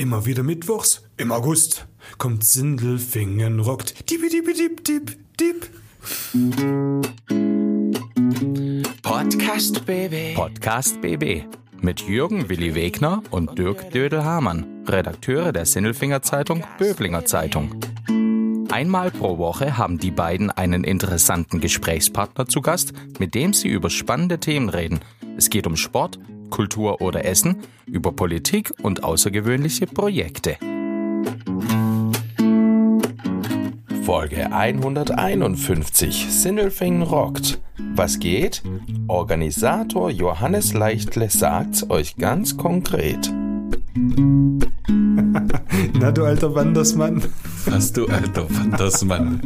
Immer wieder mittwochs im August kommt Sindelfingen rockt. Diep, diep, diep, diep, diep. Podcast BB. Podcast BB mit Jürgen Willi Wegner und Dirk Dödel-Hamann, Redakteure der Sinnelfinger Zeitung Böblinger Zeitung. Einmal pro Woche haben die beiden einen interessanten Gesprächspartner zu Gast, mit dem sie über spannende Themen reden. Es geht um Sport, Kultur oder Essen, über Politik und außergewöhnliche Projekte. Folge 151 Sindelfingen rockt. Was geht? Organisator Johannes Leichtle sagt's euch ganz konkret. Na du alter Wandersmann. Was du alter Wandersmann.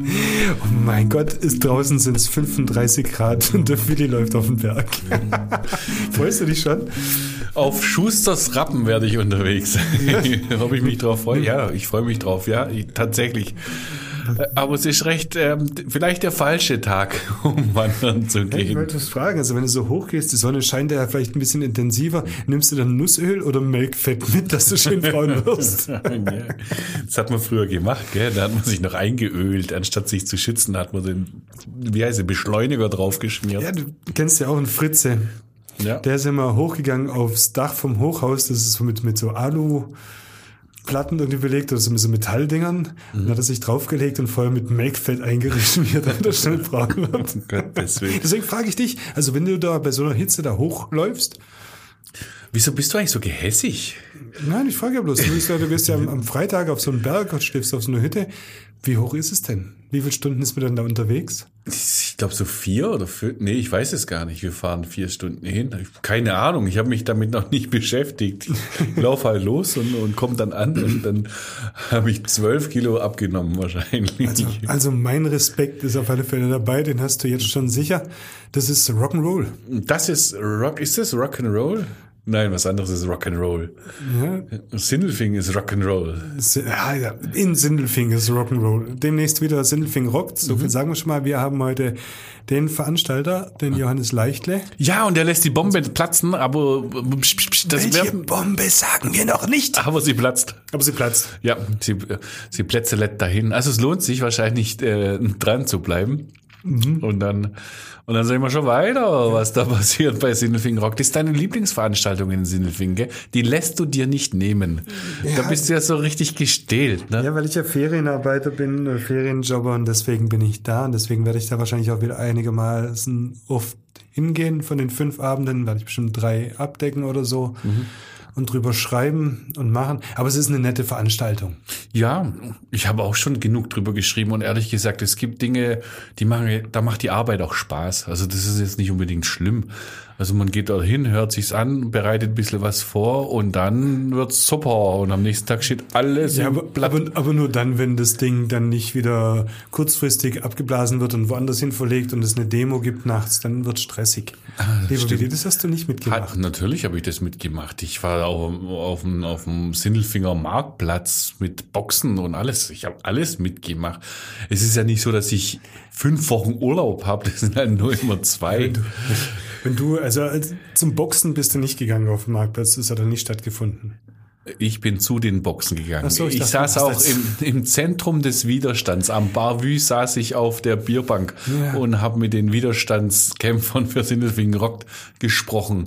Oh mein Gott, ist draußen sind es 35 Grad und der Willi läuft auf den Berg. Freust du dich schon? Auf Schusters Rappen werde ich unterwegs. Ob ich mich drauf freue? Ja, ich freue mich drauf. Ja, ich, tatsächlich. Äh, Aber es ist recht, ähm, vielleicht der falsche Tag, um wandern zu Ich gehen. wollte was fragen, also wenn du so hoch gehst, die Sonne scheint ja vielleicht ein bisschen intensiver, nimmst du dann Nussöl oder Melkfett mit, dass du schön braun wirst? Das hat man früher gemacht, gell? Da hat man sich noch eingeölt, anstatt sich zu schützen, hat man den, wie heißt der, Beschleuniger draufgeschmiert. Ja, du kennst ja auch einen Fritze. Ja. Der ist immer hochgegangen aufs Dach vom Hochhaus, das ist so mit, mit so Aluplatten irgendwie belegt oder so mit so Metalldingern. Dann hat er sich draufgelegt und vorher mit Melkfett eingerissen, wie er dann da schnell braun wird. Willen. Deswegen frage ich dich, also wenn du da bei so einer Hitze da hochläufst, Wieso bist du eigentlich so gehässig? nein, ich frage ja bloß, du bist ja, du wirst ja am, am Freitag auf so einem Berg und schläfst auf so einer Hütte. Wie hoch ist es denn? Wie viele Stunden ist man dann da unterwegs? Ich glaube so vier oder fünf. Nee, ich weiß es gar nicht. Wir fahren vier Stunden hin. Keine Ahnung. Ich habe mich damit noch nicht beschäftigt. Ich laufe halt los und, und komme dann an und dann habe ich zwölf Kilo abgenommen wahrscheinlich. Also, also mein Respekt ist auf alle Fälle dabei, den hast du jetzt schon sicher. Das ist Rock'n'Roll. das ist Rock. Ist das Rock'n'Roll? Nein, was anderes ist Rock'n'Roll. Ja, Sindelfing ist Rock'n'Roll. Si- ja, ja, in Sindelfing ist Rock'n'Roll. Demnächst wieder Sindelfing rockt. So viel sagen wir schon mal. Wir haben heute den Veranstalter, den Johannes Leichtle. Ja, und der lässt die Bombe platzen, aber psch, psch, psch, das Welche werden, Bombe sagen wir noch nicht? aber sie platzt. Aber sie platzt. Ja, sie, sie plätzelet dahin. Also es lohnt sich wahrscheinlich äh, dran zu bleiben. Und dann und dann sehen wir schon weiter, was da passiert bei Sindelfing Rock. Das ist deine Lieblingsveranstaltung in Sindelfing, gell? Die lässt du dir nicht nehmen. Da bist du ja so richtig gestählt, ne? Ja, weil ich ja Ferienarbeiter bin, äh, Ferienjobber und deswegen bin ich da und deswegen werde ich da wahrscheinlich auch wieder einigermaßen oft hingehen. Von den fünf Abenden werde ich bestimmt drei abdecken oder so und drüber schreiben und machen. Aber es ist eine nette Veranstaltung. Ja, ich habe auch schon genug drüber geschrieben und ehrlich gesagt, es gibt Dinge, die machen, da macht die Arbeit auch Spaß. Also das ist jetzt nicht unbedingt schlimm. Also man geht da hin, hört sich's an, bereitet ein bisschen was vor und dann wird's super und am nächsten Tag steht alles Ja, aber, aber, aber nur dann, wenn das Ding dann nicht wieder kurzfristig abgeblasen wird und woanders hin verlegt und es eine Demo gibt nachts, dann wird stressig. Lieber stimmt. Willi, das hast du nicht mitgemacht. Hat, natürlich habe ich das mitgemacht. Ich war auch auf dem, auf dem Sindelfinger Marktplatz mit Boxen und alles. Ich habe alles mitgemacht. Es ist ja nicht so, dass ich fünf Wochen Urlaub habe. Das sind halt nur immer zwei. Wenn du, also als- zum Boxen bist du nicht gegangen auf dem Marktplatz, das hat dann nicht stattgefunden. Ich bin zu den Boxen gegangen. So, ich ich dachte, saß auch im, im Zentrum des Widerstands. Am Bar Vue saß ich auf der Bierbank Ja. und habe mit den Widerstandskämpfern für Sindelfingen Rock gesprochen.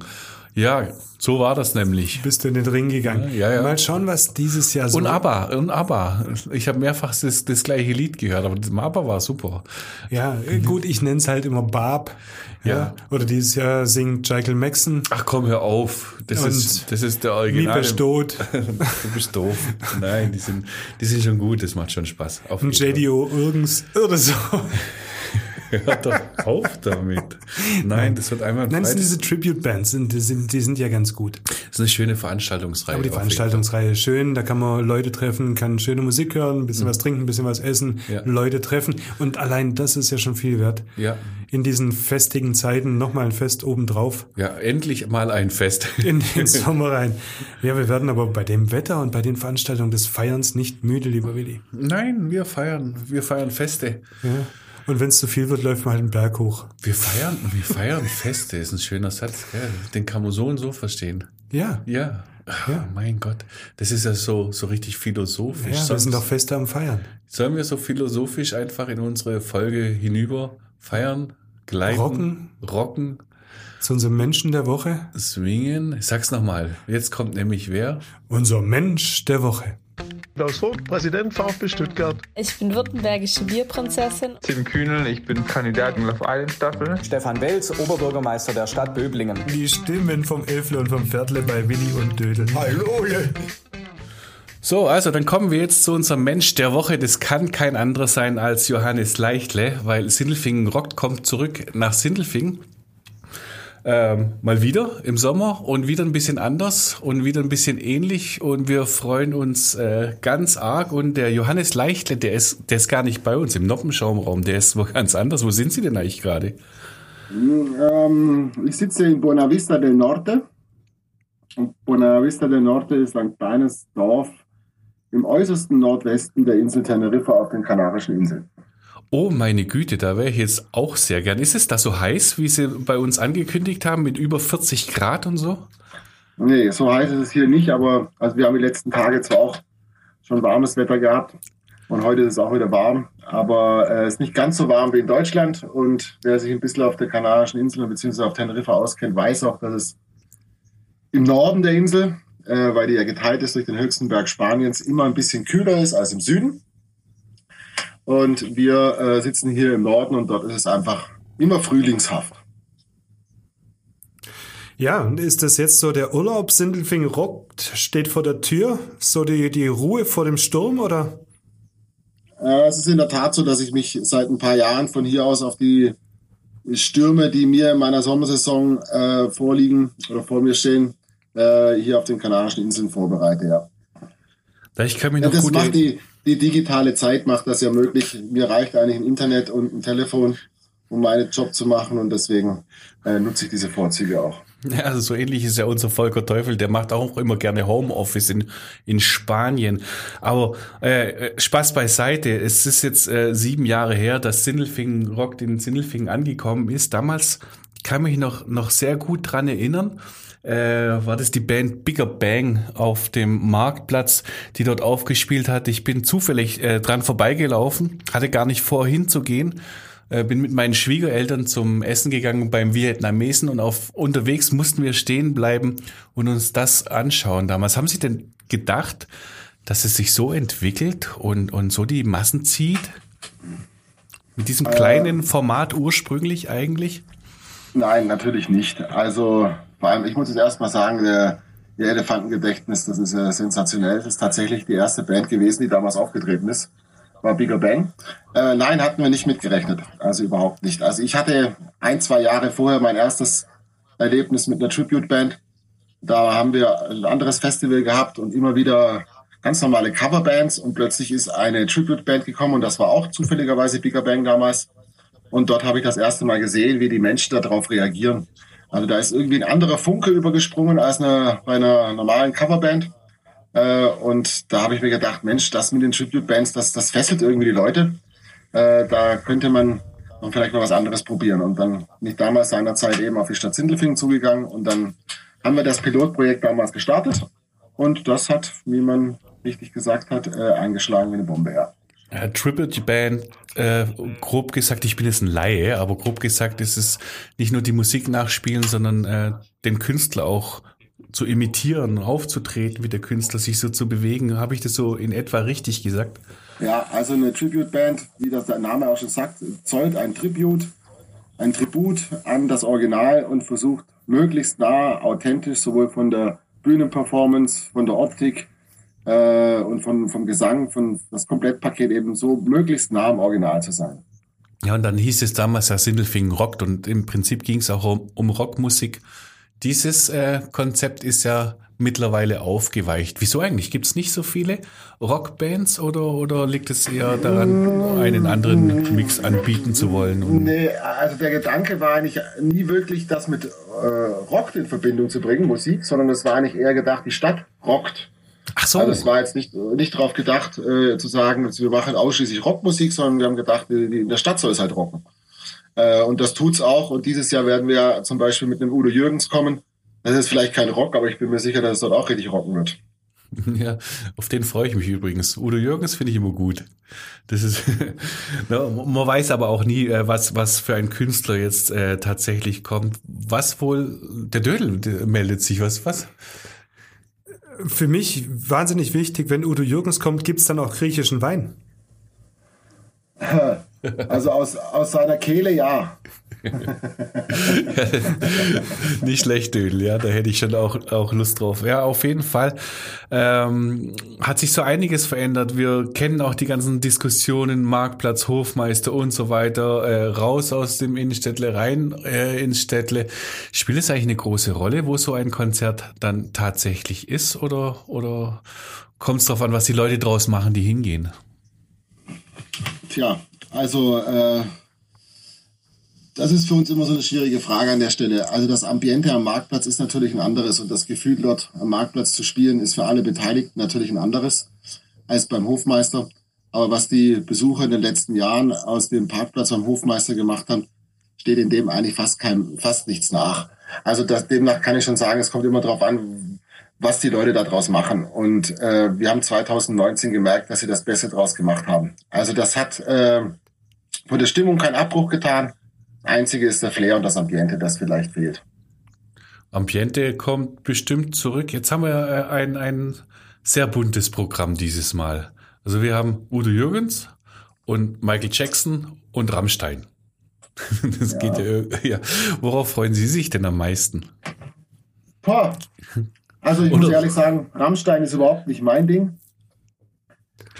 Ja, so war das nämlich. Bist du in den Ring gegangen. Ja, ja. Mal schauen, was dieses Jahr so. Und ABBA, und ABBA. Ich habe mehrfach das, das gleiche Lied gehört, aber das ABBA war super. Ja, äh, gut, ich nenne es halt immer Barb. Ja. Oder dieses Jahr singt Michael Maxon. Ach komm, hör auf. Das, Und ist, das ist der Original. ist tot. Du bist doof. Nein, die sind, die sind schon gut, das macht schon Spaß. Auf Und. JDO Irgens oder so. Hör doch auf damit. Nein, das wird einmal Nein, das sind diese Tribute-Bands, sind- die sind, die sind ja ganz gut. Das ist eine schöne Veranstaltungsreihe. Aber die Veranstaltungsreihe ist schön, da kann man Leute treffen, kann schöne Musik hören, ein bisschen was trinken, ein bisschen was essen, Ja. Leute treffen. Und allein das ist ja schon viel wert. Ja, In diesen festigen Zeiten nochmal ein Fest obendrauf. ja, endlich mal ein Fest. in den Sommer rein. Ja, wir werden aber bei dem Wetter und bei den Veranstaltungen des Feierns nicht müde, lieber Willi. Nein, wir feiern, wir feiern Feste. Ja. Und wenn es zu viel wird, läuft man halt einen Berg hoch. Wir feiern, wir feiern Feste, ist ein schöner Satz, gell? Den kann man so und so verstehen. Ja. Ja. Ja. Mein Gott, das ist ja so, so richtig philosophisch. Ja, wir sind doch fest am Feiern. Sollen wir so philosophisch einfach in unsere Folge hinüber feiern, gleiten, Rocken. rocken, Zu unserem Menschen der Woche. swingen? Ich sag's nochmal. Jetzt kommt nämlich wer? Unser Mensch der Woche. Klaus Vogt, Präsident VfB Stuttgart. Ich bin württembergische Bierprinzessin. Tim Kühnel, ich bin Kandidat in Love Island Staffel. Stefan Welz, Oberbürgermeister der Stadt Böblingen. Die Stimmen vom Elfle und vom Viertle bei Willi und Dödel. Hallo! So, also dann kommen wir jetzt zu unserem Mensch der Woche. Das kann kein anderer sein als Johannes Leichtle, weil Sindelfingen rockt kommt zurück nach Sindelfingen. Ähm, mal wieder im Sommer und wieder ein bisschen anders und wieder ein bisschen ähnlich und wir freuen uns äh, ganz arg und der Johannes Leichtle, der ist, der ist gar nicht bei uns im Noppenschaumraum, der ist wo ganz anders. Wo sind Sie denn eigentlich gerade? Ähm, ich sitze in Buena Vista del Norte. Und Buena Vista del Norte ist ein kleines Dorf im äußersten Nordwesten der Insel Teneriffa auf den Kanarischen Inseln. Oh meine Güte, da wäre ich jetzt auch sehr gern. Ist es da so heiß, wie Sie bei uns angekündigt haben, mit über 40 Grad und so? Nee, so heiß ist es hier nicht, aber also wir haben die letzten Tage zwar auch schon warmes Wetter gehabt und heute ist es auch wieder warm, aber äh, es ist nicht ganz so warm wie in Deutschland und wer sich ein bisschen auf der Kanarischen Inseln bzw. auf Teneriffa auskennt, weiß auch, dass es im Norden der Insel, äh, weil die ja geteilt ist durch den höchsten Berg Spaniens, immer ein bisschen kühler ist als im Süden. Und wir äh, sitzen hier im Norden und dort ist es einfach immer frühlingshaft. Ja, und ist das jetzt so der Urlaub? Sindelfingen rockt, steht vor der Tür? So die, die Ruhe vor dem Sturm oder? Äh, es ist in der Tat so, dass ich mich seit ein paar Jahren von hier aus auf die Stürme, die mir in meiner Sommersaison äh, vorliegen oder vor mir stehen, äh, hier auf den Kanarischen Inseln vorbereite. Ja. Ich kann mich Ja, noch das gut macht die, die digitale Zeit macht das ja möglich. Mir reicht eigentlich ein Internet und ein Telefon, um meinen Job zu machen und deswegen äh, nutze ich diese Vorzüge auch. Ja, also so ähnlich ist ja unser Volker Teufel, der macht auch immer gerne Homeoffice in, in Spanien. Aber äh, äh, Spaß beiseite, es ist jetzt äh, sieben Jahre her, dass Sindelfingen Rock in Sindelfingen angekommen ist. Damals kann mich noch, noch sehr gut dran erinnern. Äh, war das die Band Bigger Bang auf dem Marktplatz, die dort aufgespielt hat. Ich bin zufällig äh, dran vorbeigelaufen, hatte gar nicht vor hinzugehen äh, bin mit meinen Schwiegereltern zum Essen gegangen beim Vietnamesen und auf unterwegs mussten wir stehen bleiben und uns das anschauen. Damals haben Sie denn gedacht, dass es sich so entwickelt und, und so die Massen zieht? Mit diesem kleinen Format ursprünglich eigentlich? Nein, natürlich nicht. Also vor allem, ich muss jetzt erstmal sagen, der, der Elefantengedächtnis, das ist ja sensationell. Das ist tatsächlich die erste Band gewesen, die damals aufgetreten ist. War Bigger Bang. Äh, nein, hatten wir nicht mitgerechnet. Also überhaupt nicht. Also ich hatte ein, zwei Jahre vorher mein erstes Erlebnis mit einer Tribute-Band. Da haben wir ein anderes Festival gehabt und immer wieder ganz normale Coverbands und plötzlich ist eine Tribute-Band gekommen und das war auch zufälligerweise Bigger Bang damals. Und dort habe ich das erste Mal gesehen, wie die Menschen darauf reagieren. Also da ist irgendwie ein anderer Funke übergesprungen als eine, bei einer normalen Coverband. Äh, und da habe ich mir gedacht, Mensch, das mit den Tribute-Bands, das, das fesselt irgendwie die Leute. Äh, da könnte man noch vielleicht mal was anderes probieren. Und dann bin ich damals seinerzeit eben auf die Stadt Sindelfingen zugegangen und dann haben wir das Pilotprojekt damals gestartet. Und das hat, wie man richtig gesagt hat, äh, eingeschlagen wie eine Bombe, ja. Ja, Tribute Band, äh, grob gesagt, ich bin jetzt ein Laie, aber grob gesagt ist es nicht nur die Musik nachspielen, sondern äh, den Künstler auch zu imitieren, aufzutreten, wie der Künstler sich so zu bewegen. Habe ich das so in etwa richtig gesagt? Ja, also eine Tribute-Band, wie das der Name auch schon sagt, zollt ein Tribute, ein Tribut an das Original und versucht möglichst nah, authentisch, sowohl von der Bühnenperformance, von der Optik äh, und von, vom Gesang, von das Komplettpaket eben so möglichst nah am Original zu sein. Ja, und dann hieß es damals ja Sindelfingen rockt und im Prinzip ging es auch um, um Rockmusik. Dieses äh, Konzept ist ja mittlerweile aufgeweicht. Wieso eigentlich? Gibt es nicht so viele Rockbands oder, oder liegt es eher daran, einen anderen Mix anbieten zu wollen? Und Nee, also der Gedanke war eigentlich nie wirklich, das mit äh, Rock in Verbindung zu bringen, Musik, sondern es war eigentlich eher gedacht, die Stadt rockt. Ach so, Also es war jetzt nicht, nicht darauf gedacht, äh, zu sagen, wir machen ausschließlich Rockmusik, sondern wir haben gedacht, in der Stadt soll es halt rocken. Äh, und das tut's auch. Und dieses Jahr werden wir zum Beispiel mit einem Udo Jürgens kommen, Das ist vielleicht kein Rock, aber ich bin mir sicher, dass es dort auch richtig rocken wird. Ja, auf den freue ich mich übrigens. Udo Jürgens finde ich immer gut. Das ist, man weiß aber auch nie, äh, was, was für ein Künstler jetzt äh, tatsächlich kommt. Was wohl, der Dödel meldet sich, was, was? Für mich wahnsinnig wichtig, wenn Udo Jürgens kommt, gibt's dann auch griechischen Wein. Also aus, aus seiner Kehle ja. Nicht schlecht, Dödel, ja, da hätte ich schon auch, auch Lust drauf. Ja, auf jeden Fall ähm, hat sich so einiges verändert. Wir kennen auch die ganzen Diskussionen, Marktplatz, Hofmeister und so weiter, äh, raus aus dem Innenstädtle, rein äh, ins Städtle. Spielt es eigentlich eine große Rolle, wo so ein Konzert dann tatsächlich ist oder, oder kommt es darauf an, was die Leute draus machen, die hingehen? Tja, also äh, das ist für uns immer so eine schwierige Frage an der Stelle. Also das Ambiente am Marktplatz ist natürlich ein anderes und das Gefühl dort am Marktplatz zu spielen ist für alle Beteiligten natürlich ein anderes als beim Hofmeister. Aber was die Besucher in den letzten Jahren aus dem Parkplatz am Hofmeister gemacht haben, steht in dem eigentlich fast kein, fast nichts nach. Also das, demnach kann ich schon sagen, es kommt immer darauf an, was die Leute daraus machen. Und äh, wir haben 2019 gemerkt, dass sie das Beste draus gemacht haben. Also das hat äh, von der Stimmung keinen Abbruch getan. Einzige ist der Flair und das Ambiente, das vielleicht fehlt. Ambiente kommt bestimmt zurück. Jetzt haben wir äh, ein, ein sehr buntes Programm dieses Mal. Also wir haben Udo Jürgens und Michael Jackson und Rammstein. Das ja. geht ja, ja. Worauf freuen Sie sich denn am meisten? Boah. Also ich Oder muss ehrlich sagen, Rammstein ist überhaupt nicht mein Ding.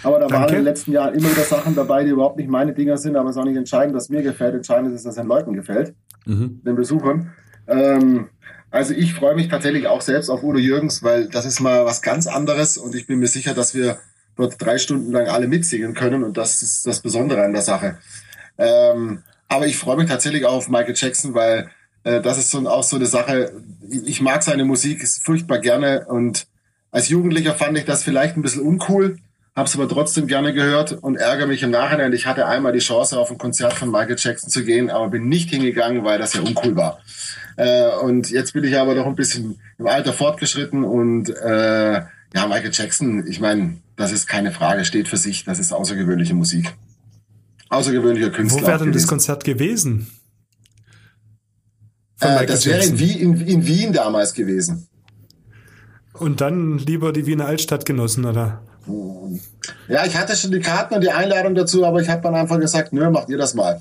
Aber da Danke. waren in den letzten Jahren immer wieder Sachen dabei, die überhaupt nicht meine Dinger sind, aber es ist auch nicht entscheidend, was mir gefällt. Entscheidend ist, dass es den Leuten gefällt, mhm. den Besuchern. Ähm, also ich freue mich tatsächlich auch selbst auf Udo Jürgens, weil das ist mal was ganz anderes und ich bin mir sicher, dass wir dort drei Stunden lang alle mitsingen können und das ist das Besondere an der Sache. Ähm, aber ich freue mich tatsächlich auch auf Michael Jackson, weil äh, das ist so, auch so eine Sache. Ich mag seine Musik furchtbar gerne und als Jugendlicher fand ich das vielleicht ein bisschen uncool habe es aber trotzdem gerne gehört und ärgere mich im Nachhinein. Ich hatte einmal die Chance, auf ein Konzert von Michael Jackson zu gehen, aber bin nicht hingegangen, weil das ja uncool war. Äh, und jetzt bin ich aber noch ein bisschen im Alter fortgeschritten und äh, ja, Michael Jackson, ich meine, das ist keine Frage, steht für sich, das ist außergewöhnliche Musik. Außergewöhnlicher Künstler. Wo wäre denn das Konzert gewesen? Äh, das wäre in, in, in Wien damals gewesen. Und dann lieber die Wiener Altstadt genossen, oder? Ja, ich hatte schon die Karten und die Einladung dazu, aber ich habe dann einfach gesagt, nö, macht ihr das mal.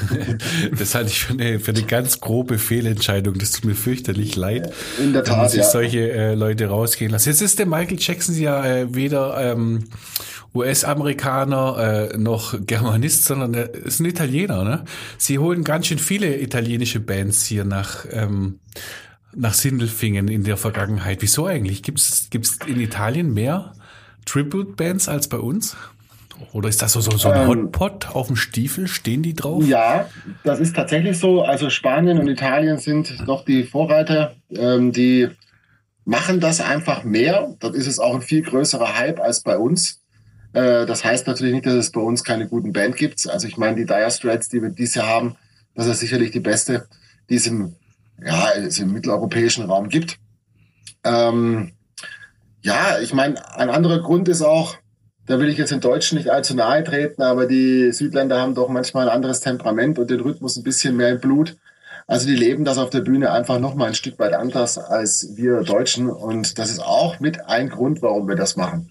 das halte ich für eine, für eine ganz grobe Fehlentscheidung. Das tut mir fürchterlich leid. In der Tat, muss ich ja. solche äh, Leute rausgehen lassen. Jetzt ist der Michael Jackson ja äh, weder ähm, US-Amerikaner äh, noch Germanist, sondern er ist ein Italiener. Ne? Sie holen ganz schön viele italienische Bands hier nach ähm, nach Sindelfingen in der Vergangenheit. Wieso eigentlich? Gibt es in Italien mehr Tribute-Bands als bei uns? Oder ist das so, so, so ein ähm, Hotpot auf dem Stiefel? Stehen die drauf? Ja, das ist tatsächlich so. Also Spanien und Italien sind doch die Vorreiter. Ähm, die machen das einfach mehr. Dort ist es auch ein viel größerer Hype als bei uns. Äh, das heißt natürlich nicht, dass es bei uns keine guten Band gibt. Also ich meine, die Dire Straits, die wir dieses Jahr haben, das ist sicherlich die beste, die es im, ja, es im mitteleuropäischen Raum gibt. Ähm, ja, ich meine, ein anderer Grund ist auch, da will ich jetzt in Deutschen nicht allzu nahe treten, aber die Südländer haben doch manchmal ein anderes Temperament und den Rhythmus ein bisschen mehr im Blut. Also die leben das auf der Bühne einfach noch mal ein Stück weit anders als wir Deutschen und das ist auch mit ein Grund, warum wir das machen.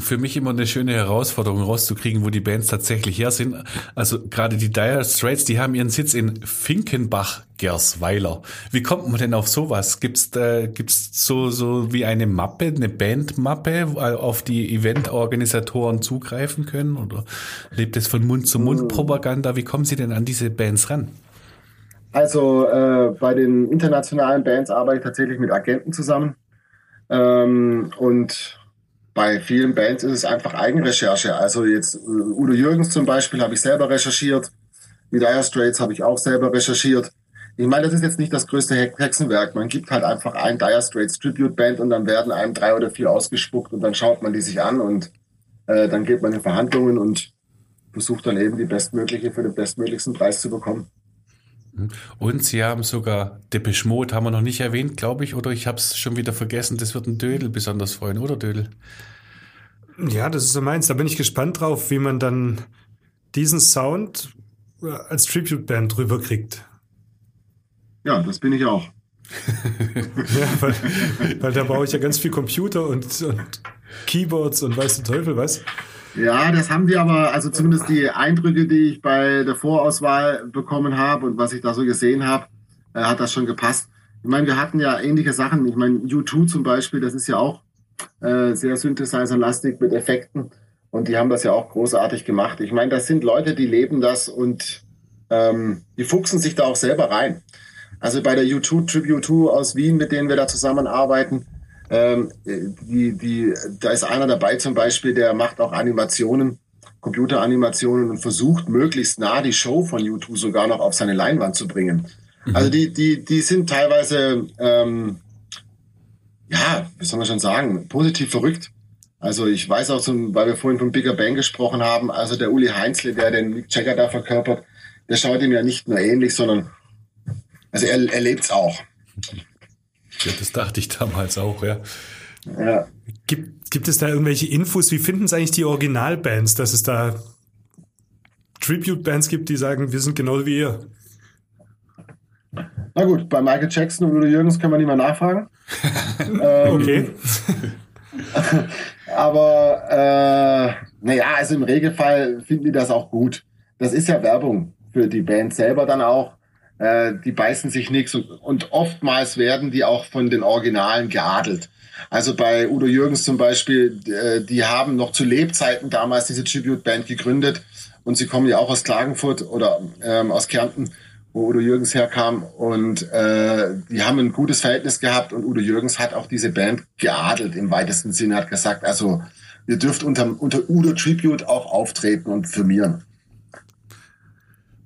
Für mich immer eine schöne Herausforderung rauszukriegen, wo die Bands tatsächlich her sind. Also gerade die Dire Straits, die haben ihren Sitz in Finkenbach, Gersweiler. Wie kommt man denn auf sowas? Gibt's da, gibt's so, so wie eine Mappe, eine Bandmappe, auf die Eventorganisatoren zugreifen können? Oder lebt es von Mund zu Mund Propaganda? Wie kommen Sie denn an diese Bands ran? Also äh, bei den internationalen Bands arbeite ich tatsächlich mit Agenten zusammen. Ähm, und bei vielen Bands ist es einfach Eigenrecherche. Also jetzt äh, Udo Jürgens zum Beispiel habe ich selber recherchiert. Die Dire Straits habe ich auch selber recherchiert. Ich meine, das ist jetzt nicht das größte Hexenwerk. Man gibt halt einfach ein Dire Straits Tribute Band und dann werden einem drei oder vier ausgespuckt und dann schaut man die sich an und äh, dann geht man in Verhandlungen und versucht dann eben die bestmögliche für den bestmöglichsten Preis zu bekommen. Und sie haben sogar Depeche Mode, haben wir noch nicht erwähnt, glaube ich, oder ich habe es schon wieder vergessen. Das wird ein Dödel besonders freuen, oder Dödel? Ja, das ist so meins. Da bin ich gespannt drauf, wie man dann diesen Sound äh, als Tribute-Band rüberkriegt. Ja, das bin ich auch. ja, weil, weil da brauche ich ja ganz viel Computer und, und Keyboards und weiß der Teufel was. Ja, das haben wir aber, also zumindest die Eindrücke, die ich bei der Vorauswahl bekommen habe und was ich da so gesehen habe, äh, hat das schon gepasst. Ich meine, wir hatten ja ähnliche Sachen. Ich meine, U2 zum Beispiel, das ist ja auch äh, sehr Synthesizer-lastig mit Effekten. Und die haben das ja auch großartig gemacht. Ich meine, das sind Leute, die leben das und ähm, die fuchsen sich da auch selber rein. Also bei der U2 Tribute 2 aus Wien, mit denen wir da zusammenarbeiten, ähm, die, die, da ist einer dabei zum Beispiel, der macht auch Animationen, Computeranimationen und versucht möglichst nah die Show von U2 sogar noch auf seine Leinwand zu bringen. Mhm. Also die, die, die sind teilweise, ähm, ja, wie soll man schon sagen, positiv verrückt. Also ich weiß auch, zum, weil wir vorhin von Bigger Bang gesprochen haben, also der Uli Heinzle, der den Mick Jagger da verkörpert, der schaut ihm ja nicht nur ähnlich, sondern also er, er lebt es auch. Ja, das dachte ich damals auch, ja. ja. Gibt, gibt es da irgendwelche Infos? Wie finden es eigentlich die Originalbands, dass es da Tribute-Bands gibt, die sagen, wir sind genau wie ihr? Na gut, bei Michael Jackson und Udo Jürgens können wir nicht mehr nachfragen. ähm, okay. aber äh, naja, also im Regelfall finden die das auch gut. Das ist ja Werbung für die Band selber dann auch äh, die beißen sich nichts und, und oftmals werden die auch von den Originalen geadelt. Also bei Udo Jürgens zum Beispiel, äh, die haben noch zu Lebzeiten damals diese Tribute-Band gegründet und sie kommen ja auch aus Klagenfurt oder ähm, aus Kärnten, wo Udo Jürgens herkam und äh, die haben ein gutes Verhältnis gehabt und Udo Jürgens hat auch diese Band geadelt im weitesten Sinne, hat gesagt, also ihr dürft unter, unter Udo Tribute auch auftreten und firmieren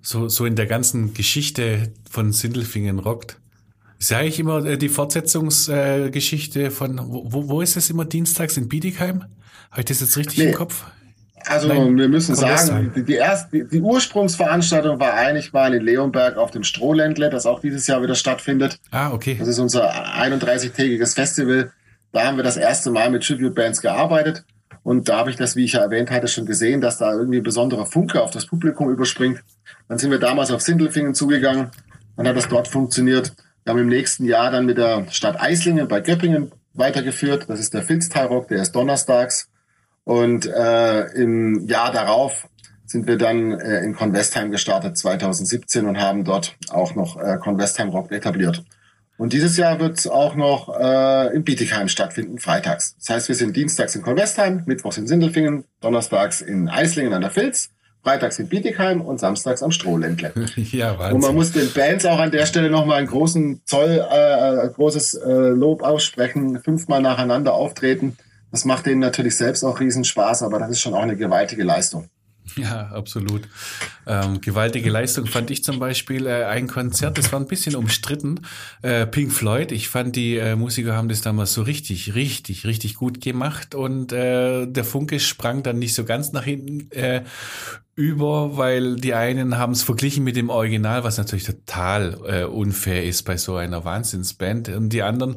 so, so in der ganzen Geschichte von Sindelfingen rockt. Ist ja eigentlich immer äh, die Fortsetzungsgeschichte äh, von, wo, wo ist es immer dienstags in Bietigheim? Habe ich das jetzt richtig nee. im Kopf? Also Nein, wir müssen sagen, die, die, erste, die, die, Ursprungsveranstaltung war eigentlich mal in Leonberg auf dem Strohländle, das auch dieses Jahr wieder stattfindet. Ah, okay. Das ist unser 31-tägiges Festival. Da haben wir das erste Mal mit Tribute Bands gearbeitet. Und da habe ich das, wie ich ja erwähnt hatte, schon gesehen, dass da irgendwie ein besonderer Funke auf das Publikum überspringt. Dann sind wir damals auf Sindelfingen zugegangen. Dann hat das dort funktioniert. Wir haben im nächsten Jahr dann mit der Stadt Eislingen bei Göppingen weitergeführt. Das ist der Filztalrock, der ist donnerstags. Und äh, im Jahr darauf sind wir dann äh, in Convestheim gestartet, 2017, und haben dort auch noch äh, Convestheim Rock etabliert. Und dieses Jahr wird es auch noch äh, in Bietigheim stattfinden, freitags. Das heißt, wir sind dienstags in Kolwestheim, mittwochs in Sindelfingen, donnerstags in Eislingen an der Filz, freitags in Bietigheim und samstags am Strohländle. ja, Wahnsinn. Und man muss den Bands auch an der Stelle nochmal einen großen Zoll, äh, großes äh, Lob aussprechen, fünfmal nacheinander auftreten. Das macht denen natürlich selbst auch Riesenspaß, aber das ist schon auch eine gewaltige Leistung. Ja, absolut. Ähm, gewaltige Leistung fand ich zum Beispiel äh, ein Konzert, das war ein bisschen umstritten. Äh, Pink Floyd, ich fand die äh, Musiker haben das damals so richtig, richtig, richtig gut gemacht und äh, der Funke sprang dann nicht so ganz nach hinten. Über, weil die einen haben es verglichen mit dem Original, was natürlich total äh, unfair ist bei so einer Wahnsinnsband. Und die anderen,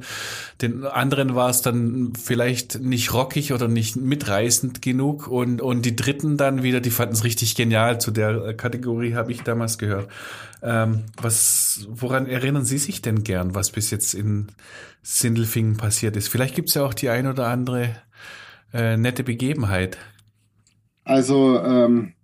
den anderen war es dann vielleicht nicht rockig oder nicht mitreißend genug. Und, und die dritten dann wieder, die fanden es richtig genial. Zu der Kategorie habe ich damals gehört. Ähm, was, woran erinnern Sie sich denn gern, was bis jetzt in Sindelfingen passiert ist? Vielleicht gibt es ja auch die ein oder andere äh, nette Begebenheit. Also ähm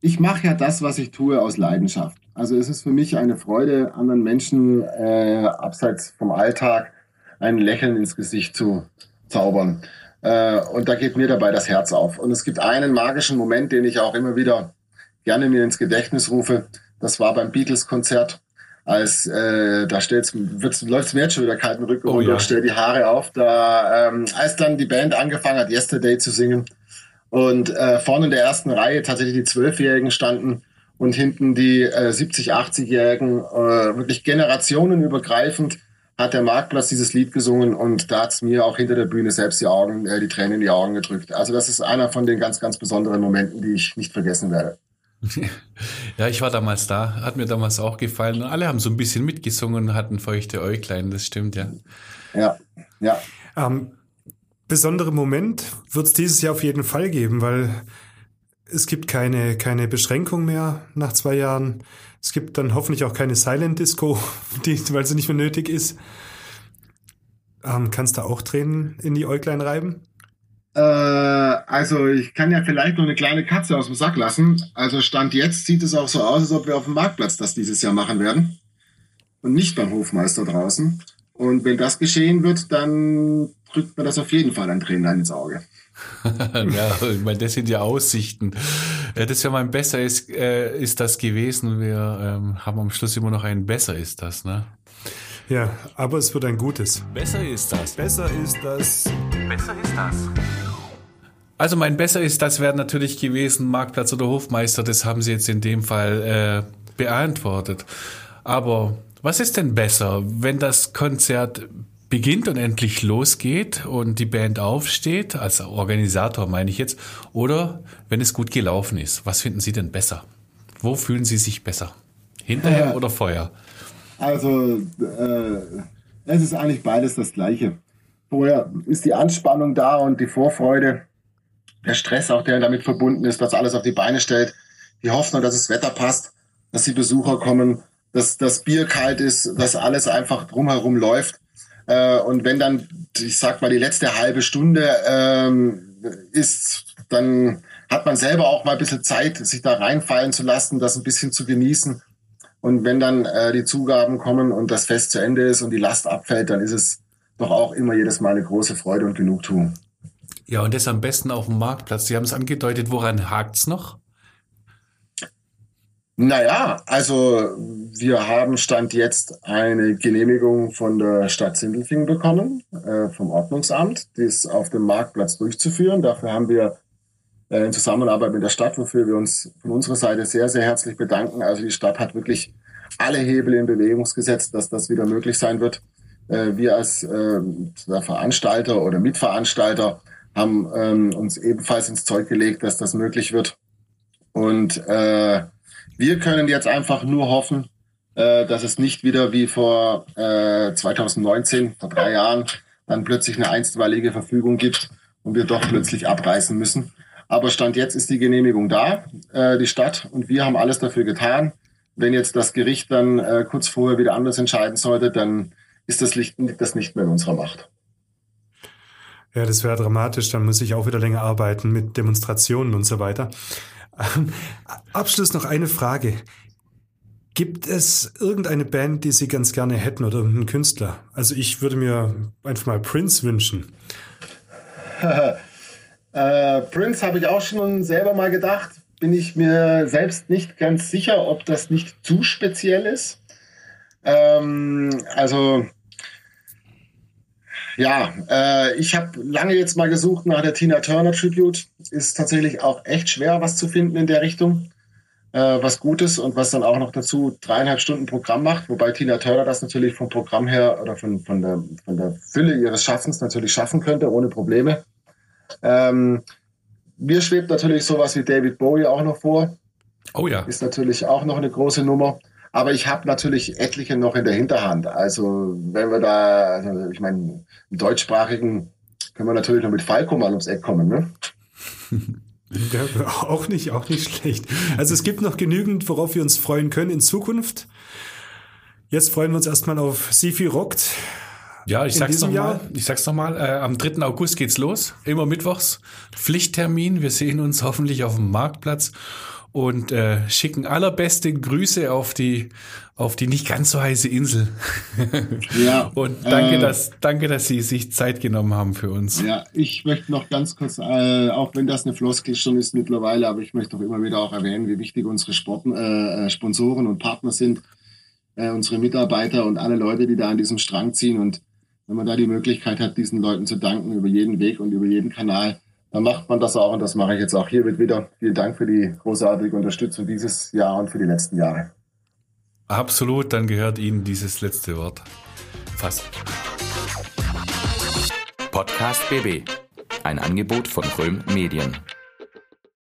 ich mache ja das, was ich tue, aus Leidenschaft. Also es ist für mich eine Freude, anderen Menschen äh, abseits vom Alltag ein Lächeln ins Gesicht zu zaubern. Äh, und da geht mir dabei das Herz auf. Und es gibt einen magischen Moment, den ich auch immer wieder gerne mir ins Gedächtnis rufe. Das war beim Beatles-Konzert, als äh, da stellt's, wird's, läuft's mir jetzt schon wieder kalten Rücken oh, ja. stell die Haare auf. Da, ähm, als dann die Band angefangen hat, Yesterday zu singen, und äh, vorne in der ersten Reihe tatsächlich die Zwölfjährigen standen und hinten die äh, 70, 80-Jährigen, äh, wirklich generationenübergreifend hat der Marktplatz dieses Lied gesungen und da hat's mir auch hinter der Bühne selbst die Augen, äh, die Tränen in die Augen gedrückt. Also das ist einer von den ganz, ganz besonderen Momenten, die ich nicht vergessen werde. Ja, ich war damals da, hat mir damals auch gefallen. Und alle haben so ein bisschen mitgesungen und hatten feuchte Äuglein, das stimmt, ja. Ja, ja. Ähm, besondere Moment wird es dieses Jahr auf jeden Fall geben, weil es gibt keine, keine Beschränkung mehr nach zwei Jahren. Es gibt dann hoffentlich auch keine Silent Disco, die, weil sie nicht mehr nötig ist. Ähm, kannst du auch Tränen in die Äuglein reiben? Äh, also ich kann ja vielleicht noch eine kleine Katze aus dem Sack lassen. Also Stand jetzt sieht es auch so aus, als ob wir auf dem Marktplatz das dieses Jahr machen werden. Und nicht beim Hofmeister draußen. Und wenn das geschehen wird, dann drückt mir das auf jeden Fall ein Tränen ins Auge. ja, ich meine, das sind ja Aussichten. Das ja mein Besser ist, äh, ist das gewesen. Wir ähm, haben am Schluss immer noch ein Besser ist das, ne? Ja, aber es wird ein gutes. Besser ist das. Besser ist das. Besser ist das. Also mein Besser ist das wäre natürlich gewesen, Marktplatz oder Hofmeister, das haben Sie jetzt in dem Fall äh, beantwortet. Aber was ist denn besser, wenn das Konzert beginnt und endlich losgeht und die Band aufsteht, als Organisator meine ich jetzt, oder wenn es gut gelaufen ist? Was finden Sie denn besser? Wo fühlen Sie sich besser? Hinterher Ja. oder vorher? Also äh, es ist eigentlich beides das Gleiche. Vorher ist die Anspannung da und die Vorfreude, der Stress auch, der damit verbunden ist, dass alles auf die Beine stellt, die Hoffnung, dass das Wetter passt, dass die Besucher kommen, dass das Bier kalt ist, dass alles einfach drumherum läuft. Äh, und wenn dann, ich sag mal, die letzte halbe Stunde ähm, ist, dann hat man selber auch mal ein bisschen Zeit, sich da reinfallen zu lassen, das ein bisschen zu genießen. Und wenn dann äh, die Zugaben kommen und das Fest zu Ende ist und die Last abfällt, dann ist es doch auch immer jedes Mal eine große Freude und Genugtuung. Ja, und das am besten auf dem Marktplatz. Sie haben es angedeutet, woran hakt's noch? Naja, also wir haben Stand jetzt eine Genehmigung von der Stadt Sindelfingen bekommen, äh, vom Ordnungsamt, dies auf dem Marktplatz durchzuführen. Dafür haben wir äh, in Zusammenarbeit mit der Stadt, wofür wir uns von unserer Seite sehr, sehr herzlich bedanken. Also die Stadt hat wirklich alle Hebel in Bewegung gesetzt, dass das wieder möglich sein wird. Äh, wir als äh, der Veranstalter oder Mitveranstalter haben ähm, uns ebenfalls ins Zeug gelegt, dass das möglich wird. Und äh, wir können jetzt einfach nur hoffen, äh, dass es nicht wieder wie vor äh, 2019, vor drei Jahren, dann plötzlich eine einstweilige Verfügung gibt und wir doch plötzlich abreißen müssen. Aber Stand jetzt ist die Genehmigung da, äh, die Stadt, und wir haben alles dafür getan. Wenn jetzt das Gericht dann äh, kurz vorher wieder anders entscheiden sollte, dann ist das, Licht, das nicht mehr in unserer Macht. Ja, das wäre dramatisch. Dann muss ich auch wieder länger arbeiten mit Demonstrationen und so weiter. Ähm, Abschluss noch eine Frage. Gibt es irgendeine Band, die Sie ganz gerne hätten oder irgendeinen Künstler? Also ich würde mir einfach mal Prince wünschen. Äh, Prince habe ich auch schon selber mal gedacht. Bin ich mir selbst nicht ganz sicher, ob das nicht zu speziell ist. Ähm, also ja, äh, ich habe lange jetzt mal gesucht nach der Tina Turner Tribute. Ist tatsächlich auch echt schwer, was zu finden in der Richtung. Äh, was Gutes und was dann auch noch dazu dreieinhalb Stunden Programm macht, wobei Tina Turner das natürlich vom Programm her oder von, von, der, von der Fülle ihres Schaffens natürlich schaffen könnte, ohne Probleme. Ähm, mir schwebt natürlich sowas wie David Bowie auch noch vor. Oh ja. Ist natürlich auch noch eine große Nummer. Aber ich habe natürlich etliche noch in der Hinterhand. Also wenn wir da, also ich meine, im deutschsprachigen können wir natürlich noch mit Falco mal ums Eck kommen, ne? Ja, auch nicht, auch nicht schlecht. Also es gibt noch genügend, worauf wir uns freuen können in Zukunft. Jetzt freuen wir uns erstmal auf Sifi Rockt. Ja, ich In sag's diesem nochmal. Jahr? Ich sag's nochmal. Äh, am 3. August geht's los. Immer mittwochs. Pflichttermin. Wir sehen uns hoffentlich auf dem Marktplatz und äh, schicken allerbeste Grüße auf die auf die nicht ganz so heiße Insel. Ja, und danke, äh, dass danke, dass Sie sich Zeit genommen haben für uns. Ja, ich möchte noch ganz kurz, äh, auch wenn das eine Floskel schon ist mittlerweile, aber ich möchte doch immer wieder auch erwähnen, wie wichtig unsere Sporten, äh, äh, Sponsoren und Partner sind, äh, unsere Mitarbeiter und alle Leute, die da an diesem Strang ziehen. Und wenn man da die Möglichkeit hat, diesen Leuten zu danken über jeden Weg und über jeden Kanal, dann macht man das auch und das mache ich jetzt auch hiermit wieder. Vielen Dank für die großartige Unterstützung dieses Jahr und für die letzten Jahre. Absolut, dann gehört Ihnen dieses letzte Wort. Fast. Podcast BB. Ein Angebot von Röhm Medien.